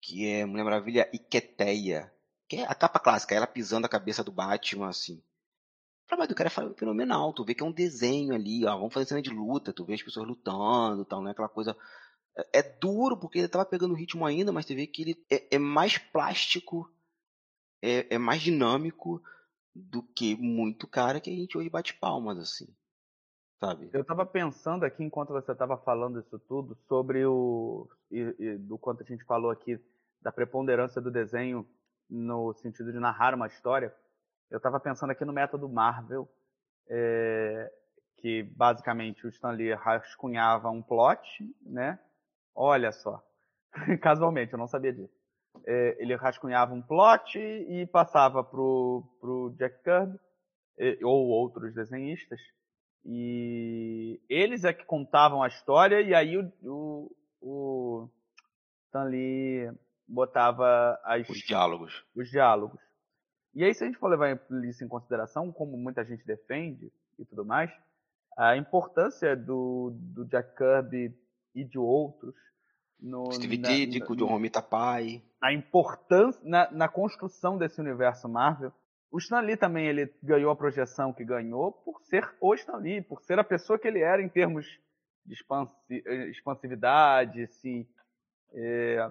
que é Mulher Maravilha Iqueteia. Que é a capa clássica, ela pisando a cabeça do Batman, assim. O trabalho do cara é fenomenal. Tu vê que é um desenho ali, ó. Vamos fazer cena de luta, tu vê as pessoas lutando tal, não é aquela coisa. É, é duro, porque ele tava pegando ritmo ainda, mas tu vê que ele é, é mais plástico, é, é mais dinâmico do que muito cara que a gente hoje bate palmas, assim. Sabe? Eu estava pensando aqui, enquanto você estava falando isso tudo, sobre o. E, e do quanto a gente falou aqui da preponderância do desenho no sentido de narrar uma história. Eu estava pensando aqui no método Marvel, é, que basicamente o Stan Lee rascunhava um plot, né? Olha só. Casualmente, eu não sabia disso. É, ele rascunhava um plot e passava pro, pro Jack Kirby ou outros desenhistas e eles é que contavam a história e aí o, o, o Stan Lee botava as, Os diálogos. os diálogos. E aí, se a gente for levar isso em consideração, como muita gente defende e tudo mais, a importância do, do Jack Kirby e de outros no, Steve Ditko, John Romita Pai. a importância na, na construção desse universo Marvel. O Stan Lee também ele ganhou a projeção que ganhou por ser o Stan Lee, por ser a pessoa que ele era em termos de expansi- eh, expansividade, assim, é,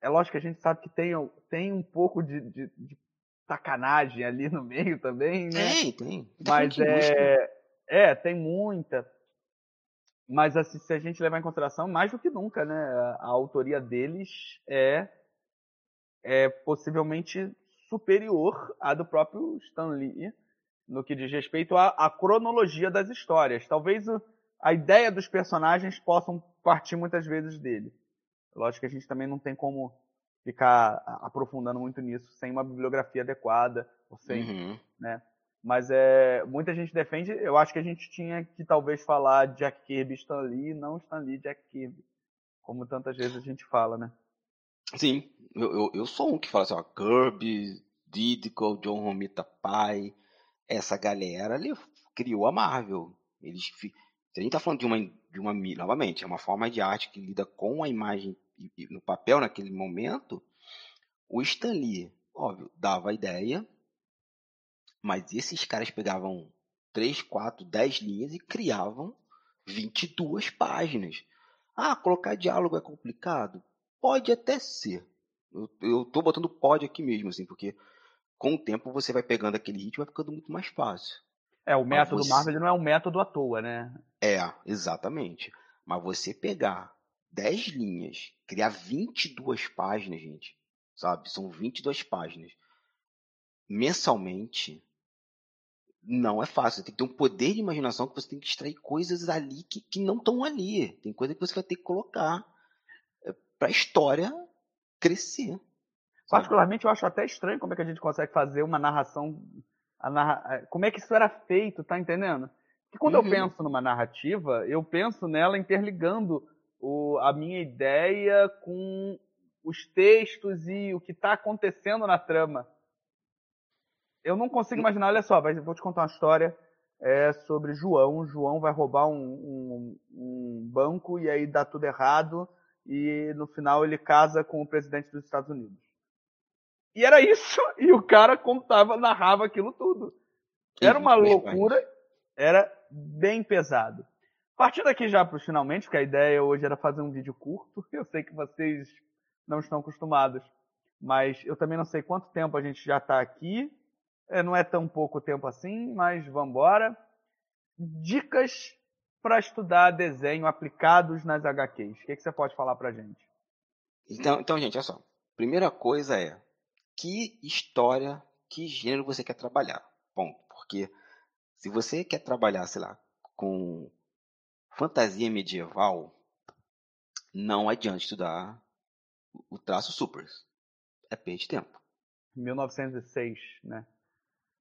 é lógico que a gente sabe que tem, tem um pouco de, de, de sacanagem ali no meio também, né? Tem, tem. Mas é, é, tem muita. Mas assim, se a gente levar em consideração, mais do que nunca, né? A, a autoria deles é, é possivelmente superior à do próprio Stan Lee no que diz respeito à, à cronologia das histórias. Talvez o, a ideia dos personagens possam partir muitas vezes dele. Lógico que a gente também não tem como ficar aprofundando muito nisso sem uma bibliografia adequada, ou sem, uhum. né? Mas é, muita gente defende, eu acho que a gente tinha que talvez falar Jack Kirby Stan Lee, não Stan Lee Jack Kirby, como tantas vezes a gente fala, né? Sim, eu, eu, eu sou um que fala assim, ó, Kirby, Didico, John Romita Pai, essa galera ali criou a Marvel. Eles, se a gente tá falando de uma, de uma, novamente, é uma forma de arte que lida com a imagem no papel naquele momento, o Stan Lee, óbvio, dava a ideia, mas esses caras pegavam 3, 4, 10 linhas e criavam 22 páginas. Ah, colocar diálogo é complicado? Pode até ser. Eu, eu tô botando pode aqui mesmo, assim, porque com o tempo você vai pegando aquele ritmo e vai ficando muito mais fácil. É, o método você... Marvel não é um método à toa, né? É, exatamente. Mas você pegar 10 linhas, criar 22 páginas, gente, sabe? São 22 páginas. Mensalmente, não é fácil. Você tem que ter um poder de imaginação que você tem que extrair coisas ali que, que não estão ali. Tem coisa que você vai ter que colocar para a história crescer. Particularmente, eu acho até estranho como é que a gente consegue fazer uma narração. Narra... É, como é que isso era feito, tá entendendo? Porque quando uhum. eu penso numa narrativa, eu penso nela interligando o, a minha ideia com os textos e o que está acontecendo na trama. Eu não consigo imaginar, olha só, vou te contar uma história é, sobre João. João vai roubar um, um, um, banco e aí dá tudo errado e no final ele casa com o presidente dos Estados Unidos. E era isso, e o cara contava, narrava aquilo tudo. Era uma loucura, era bem pesado. Partindo aqui já para finalmente, porque a ideia hoje era fazer um vídeo curto. Eu sei que vocês não estão acostumados, mas eu também não sei quanto tempo a gente já está aqui. É, não é tão pouco tempo assim, mas vamos embora. Dicas para estudar desenho aplicados nas HQs. O que, que você pode falar para gente? Então, então, gente, olha só. Primeira coisa é que história, que gênero você quer trabalhar. Ponto. Porque se você quer trabalhar, sei lá, com fantasia medieval, não adianta estudar o traço super. É perda de tempo. 1906, né?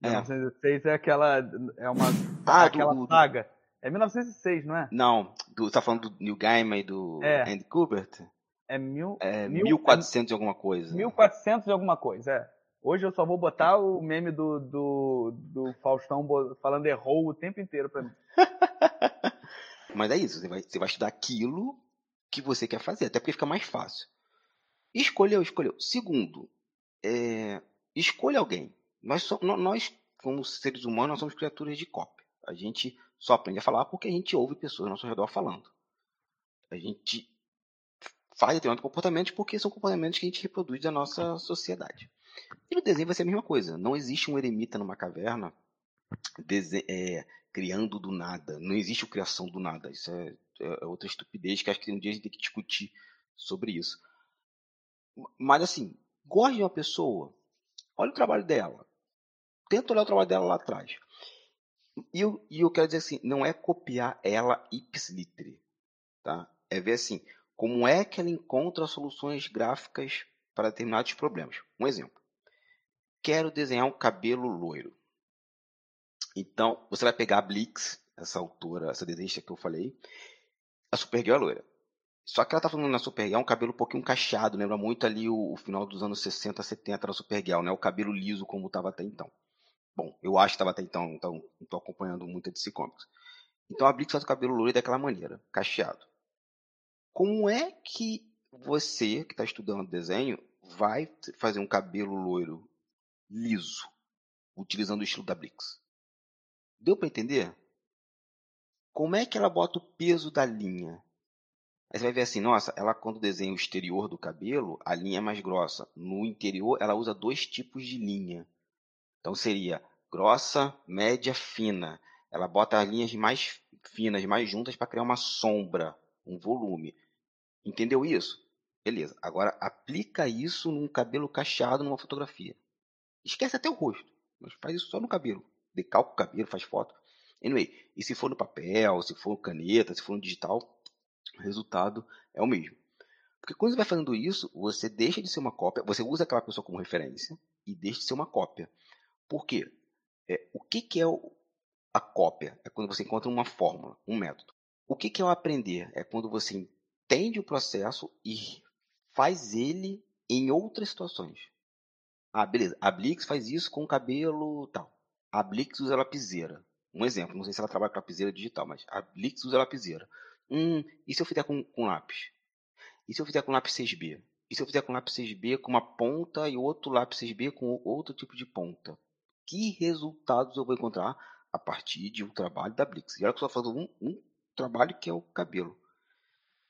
É. 1906 é aquela. É uma. Ah, aquela do, saga. É 1906, não é? Não, do, você tá falando do Neil Gaiman e do é. Andy Kubert? É, mil, é mil, 1400 e alguma coisa. 1400 e alguma coisa, é. Hoje eu só vou botar o meme do, do, do Faustão falando errou o tempo inteiro pra mim. Mas é isso, você vai, você vai estudar aquilo que você quer fazer, até porque fica mais fácil. Escolheu, escolheu. Segundo, é, escolha alguém. Nós, so, nós, como seres humanos, nós somos criaturas de cópia. A gente só aprende a falar porque a gente ouve pessoas ao nosso redor falando. A gente faz determinados comportamentos porque são comportamentos que a gente reproduz da nossa sociedade. E no desenho vai ser a mesma coisa. Não existe um eremita numa caverna é, criando do nada. Não existe criação do nada. Isso é, é, outra estupidez que acho que um dia a gente tem que discutir sobre isso. Mas assim, goste de uma pessoa, olha o trabalho dela. Tenta olhar o trabalho dela lá atrás. E eu, e eu quero dizer assim, não é copiar ela ipsiliter, tá? É ver assim, como é que ela encontra soluções gráficas para determinados problemas. Um exemplo. Quero desenhar um cabelo loiro. Então, você vai pegar a Blix, essa autora, essa desenhista que eu falei, a Supergirl é loira. Só que ela tá falando na Supergirl um cabelo um pouquinho cacheado, lembra muito ali o, o final dos anos 60, 70 da Supergirl, né? O cabelo liso como estava até então. Bom, eu acho que estava até então, então não estou acompanhando muito DC Comics. Então a Blix faz o cabelo loiro daquela maneira, cacheado. Como é que você, que está estudando desenho, vai fazer um cabelo loiro liso, utilizando o estilo da Blix? Deu para entender? Como é que ela bota o peso da linha? Aí você vai ver assim, nossa, ela quando desenha o exterior do cabelo, a linha é mais grossa. No interior, ela usa dois tipos de linha. Então seria grossa, média, fina. Ela bota as linhas mais finas, mais juntas para criar uma sombra, um volume. Entendeu isso? Beleza. Agora aplica isso num cabelo cacheado numa fotografia. Esquece até o rosto, mas faz isso só no cabelo. Decalca o cabelo, faz foto. Anyway, e se for no papel, se for caneta, se for no digital, o resultado é o mesmo. Porque quando você vai fazendo isso, você deixa de ser uma cópia, você usa aquela pessoa como referência e deixa de ser uma cópia. Por quê? É, o que, que é o, a cópia? É quando você encontra uma fórmula, um método. O que, que é o aprender? É quando você entende o processo e faz ele em outras situações. Ah, beleza. A Blix faz isso com o cabelo tal. A Blix usa lapiseira. Um exemplo, não sei se ela trabalha com lapiseira digital, mas a Blix usa lapiseira. Hum, e se eu fizer com, com lápis? E se eu fizer com lápis 6B? E se eu fizer com lápis 6B com uma ponta e outro lápis 6B com outro tipo de ponta? Que resultados eu vou encontrar a partir de um trabalho da Blix? E eu estou falando um, um trabalho que é o cabelo.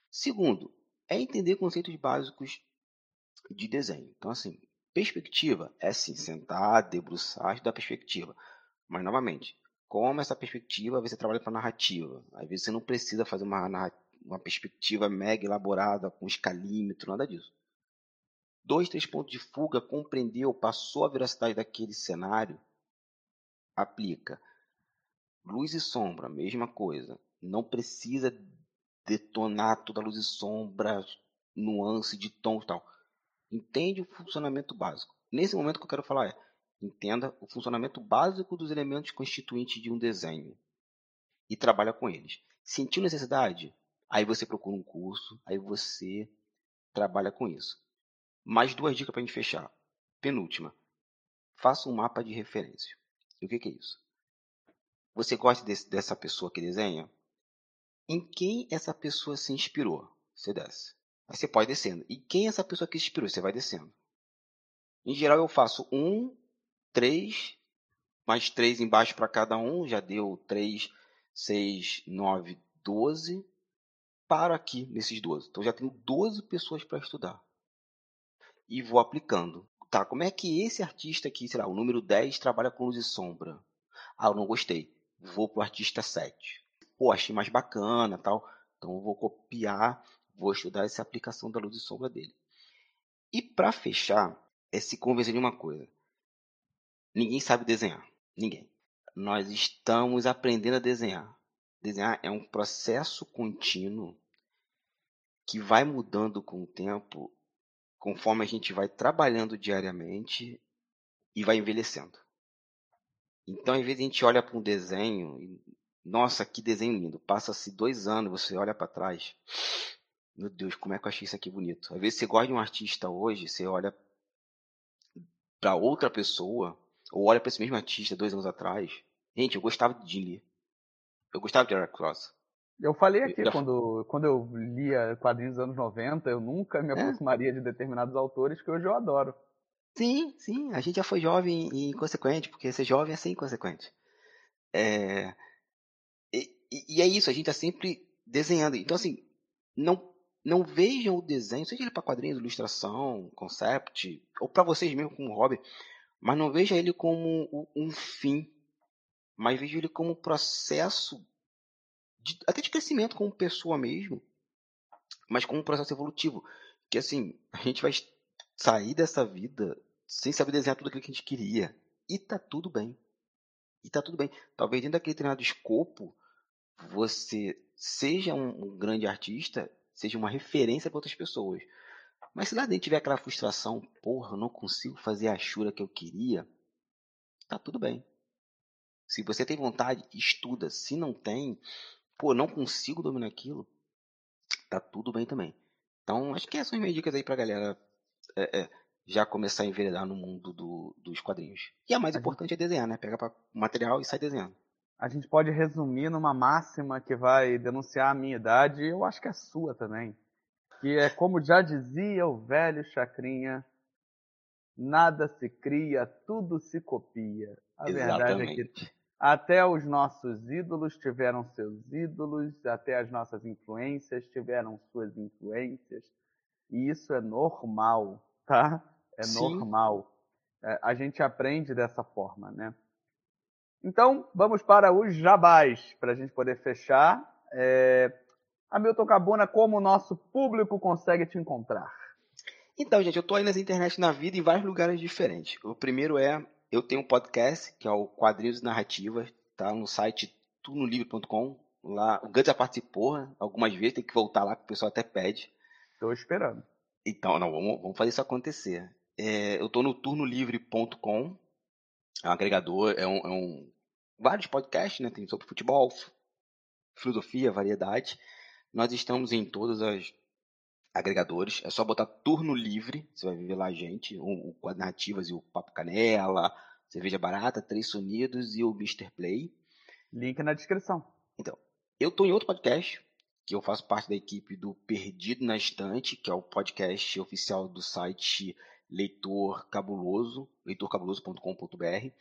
Segundo, é entender conceitos básicos de desenho. Então, assim, perspectiva é sim sentar, debruçar, estudar perspectiva. Mas, novamente, como essa perspectiva você trabalha para narrativa. Às vezes você não precisa fazer uma, uma perspectiva mega elaborada com escalímetro, nada disso. Dois, três pontos de fuga, compreendeu, passou a veracidade daquele cenário, aplica. Luz e sombra, mesma coisa. Não precisa detonar toda a luz e sombra, nuance de tom e tal. Entende o funcionamento básico. Nesse momento que eu quero falar é Entenda o funcionamento básico dos elementos constituintes de um desenho e trabalha com eles. Sentiu necessidade? Aí você procura um curso, aí você trabalha com isso. Mais duas dicas para a gente fechar. Penúltima. Faça um mapa de referência. E o que, que é isso? Você gosta desse, dessa pessoa que desenha? Em quem essa pessoa se inspirou? Você desce. Aí você pode descendo. E quem essa pessoa que se inspirou? Você vai descendo. Em geral, eu faço um 3, mais 3 embaixo para cada um, já deu 3, 6, 9, 12. Paro aqui nesses 12. Então já tenho 12 pessoas para estudar. E vou aplicando. Tá, como é que esse artista aqui, sei lá, o número 10 trabalha com luz e sombra? Ah, eu não gostei. Vou pro artista 7. Pô, achei mais bacana, tal. Então eu vou copiar, vou estudar essa aplicação da luz e sombra dele. E para fechar, é se convencer de uma coisa. Ninguém sabe desenhar. Ninguém. Nós estamos aprendendo a desenhar. Desenhar é um processo contínuo que vai mudando com o tempo, conforme a gente vai trabalhando diariamente e vai envelhecendo. Então, às vezes a gente olha para um desenho e, nossa, que desenho lindo. Passa-se dois anos, você olha para trás. Meu Deus, como é que eu achei isso aqui bonito? Às vezes você gosta de um artista hoje, você olha para outra pessoa ou olha para esse mesmo artista dois anos atrás. Gente, eu gostava de Jim Eu gostava de Eric Cross. Eu falei aqui, eu... quando, quando eu lia quadrinhos dos anos 90, eu nunca me é. aproximaria é. de determinados autores que hoje eu adoro. Sim, sim, a gente já foi jovem e inconsequente, porque ser jovem é ser inconsequente. É... E, e, é isso, a gente está sempre desenhando. Então, assim, não, não vejam o desenho, seja ele para quadrinhos, ilustração, concept, ou para vocês mesmo como hobby, mas não veja ele como um fim, mas veja ele como um processo de, até de crescimento como pessoa mesmo, mas como um processo evolutivo. Que assim, a gente vai sair dessa vida sem saber desenhar tudo aquilo que a gente queria. E tá tudo bem. E tá tudo bem. Talvez dentro daquele treinado escopo, você seja um, um grande artista, seja uma referência para outras pessoas. Mas se lá dentro tiver aquela frustração, porra, não consigo fazer a chura que eu queria, tá tudo bem. Se você tem vontade, estuda. Se não tem, pô, não consigo dominar aquilo, tá tudo bem também. Então, acho que essas são as minhas dicas aí pra galera é, é, já começar a enveredar no mundo do, dos quadrinhos. E a mais a importante gente... é desenhar, né? Pega o material e sai desenhando. A gente pode resumir numa máxima que vai denunciar a minha idade, e eu acho que é a sua também que é como já dizia o velho Chacrinha, nada se cria, tudo se copia. A verdade é que Até os nossos ídolos tiveram seus ídolos, até as nossas influências tiveram suas influências. E isso é normal, tá? É Sim. normal. É, a gente aprende dessa forma, né? Então, vamos para os jabás, para a gente poder fechar. É... Hamilton Cabuna, como o nosso público consegue te encontrar? Então, gente, eu estou aí nas internet na vida em vários lugares diferentes. O primeiro é eu tenho um podcast, que é o Quadrinhos Narrativas, tá no site tunolivre.com. Lá, o Gantz já participou algumas vezes, tem que voltar lá, que o pessoal até pede. Estou esperando. Então, não, vamos, vamos fazer isso acontecer. É, eu estou no turnolivre.com, é um agregador, é um, é um, vários podcasts, né? Tem sobre futebol, filosofia, variedade. Nós estamos em todas as agregadores. É só botar turno livre, você vai ver lá a gente, o, o Narrativas e o Papo Canela, Cerveja Barata, Três Unidos e o Mr. Play. Link na descrição. Então, eu estou em outro podcast, que eu faço parte da equipe do Perdido na Estante, que é o podcast oficial do site Leitor Cabuloso, leitorcabuloso.com.br.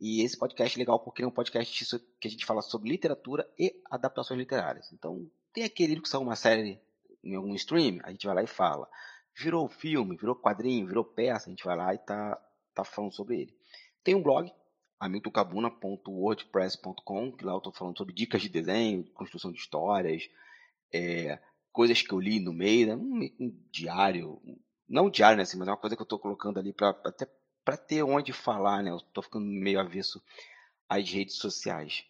E esse podcast é legal porque é um podcast que a gente fala sobre literatura e adaptações literárias. Então, tem aquele livro que são uma série em algum stream, a gente vai lá e fala. Virou filme, virou quadrinho, virou peça, a gente vai lá e tá, tá falando sobre ele. Tem um blog, hamiltoncabuna.wordpress.com, que lá eu tô falando sobre dicas de desenho, construção de histórias, é, coisas que eu li no meio, né? um, um, diário, não um diário, né, assim, mas é uma coisa que eu tô colocando ali para até para ter onde falar, né? Eu tô ficando meio avesso às redes sociais.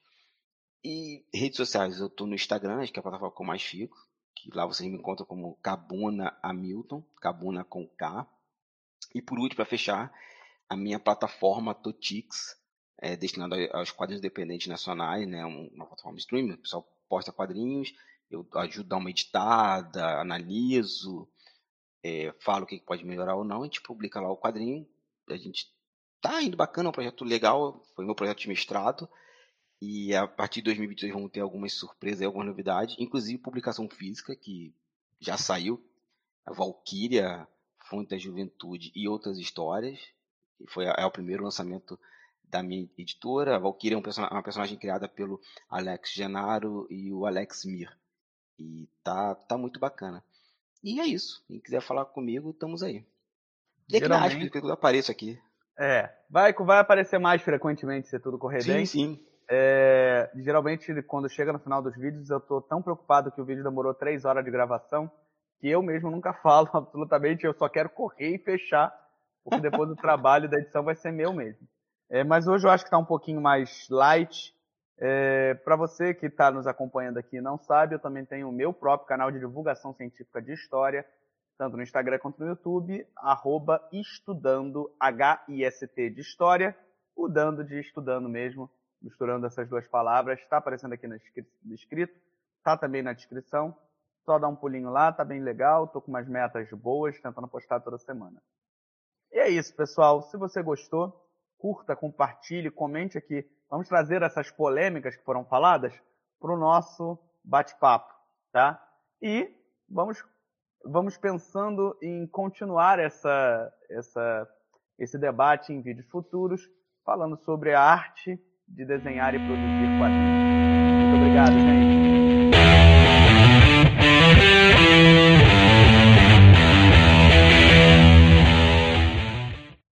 E redes sociais, eu tô no Instagram, acho que é a plataforma que eu mais fico que lá vocês me encontram como Cabuna Hamilton, Cabuna com K. E por último, para fechar, a minha plataforma Totix, é, destinada aos quadrinhos independentes nacionais, né, uma plataforma streaming, o pessoal posta quadrinhos, eu ajudo a dar uma editada, analiso, é, falo o que pode melhorar ou não, a gente publica lá o quadrinho, a gente tá indo bacana, é um projeto legal, foi meu projeto de mestrado, e a partir de 2022 vamos ter algumas surpresas e algumas novidades, inclusive publicação física, que já saiu, a Valkyria, Fonte da Juventude e outras histórias. Que foi é o primeiro lançamento da minha editora. A Valkyria é um person uma personagem criada pelo Alex Genaro e o Alex Mir. E tá, tá muito bacana. E é isso. Quem quiser falar comigo, estamos aí. E aqui na que eu apareço aqui. É, vai, vai aparecer mais frequentemente se tudo correr sim, bem. Sim, sim. É, geralmente, quando chega no final dos vídeos, eu estou tão preocupado que o vídeo demorou três horas de gravação que eu mesmo nunca falo absolutamente. Eu só quero correr e fechar, porque depois o trabalho da edição vai ser meu mesmo. É, mas hoje eu acho que está um pouquinho mais light. É, Para você que está nos acompanhando aqui e não sabe, eu também tenho o meu próprio canal de divulgação científica de história, tanto no Instagram quanto no YouTube, arroba estudando H-I-S-T de história, o dando de estudando mesmo misturando essas duas palavras. Está aparecendo aqui no escrito, está também na descrição. Só dá um pulinho lá, tá bem legal. Tô com umas metas boas, tentando postar toda semana. E é isso, pessoal. Se você gostou, curta, compartilhe, comente aqui. Vamos trazer essas polêmicas que foram faladas para o nosso bate-papo, tá? E vamos, vamos pensando em continuar essa, essa, esse debate em vídeos futuros, falando sobre a arte de desenhar e produzir quadrinhos. Muito obrigado, gente.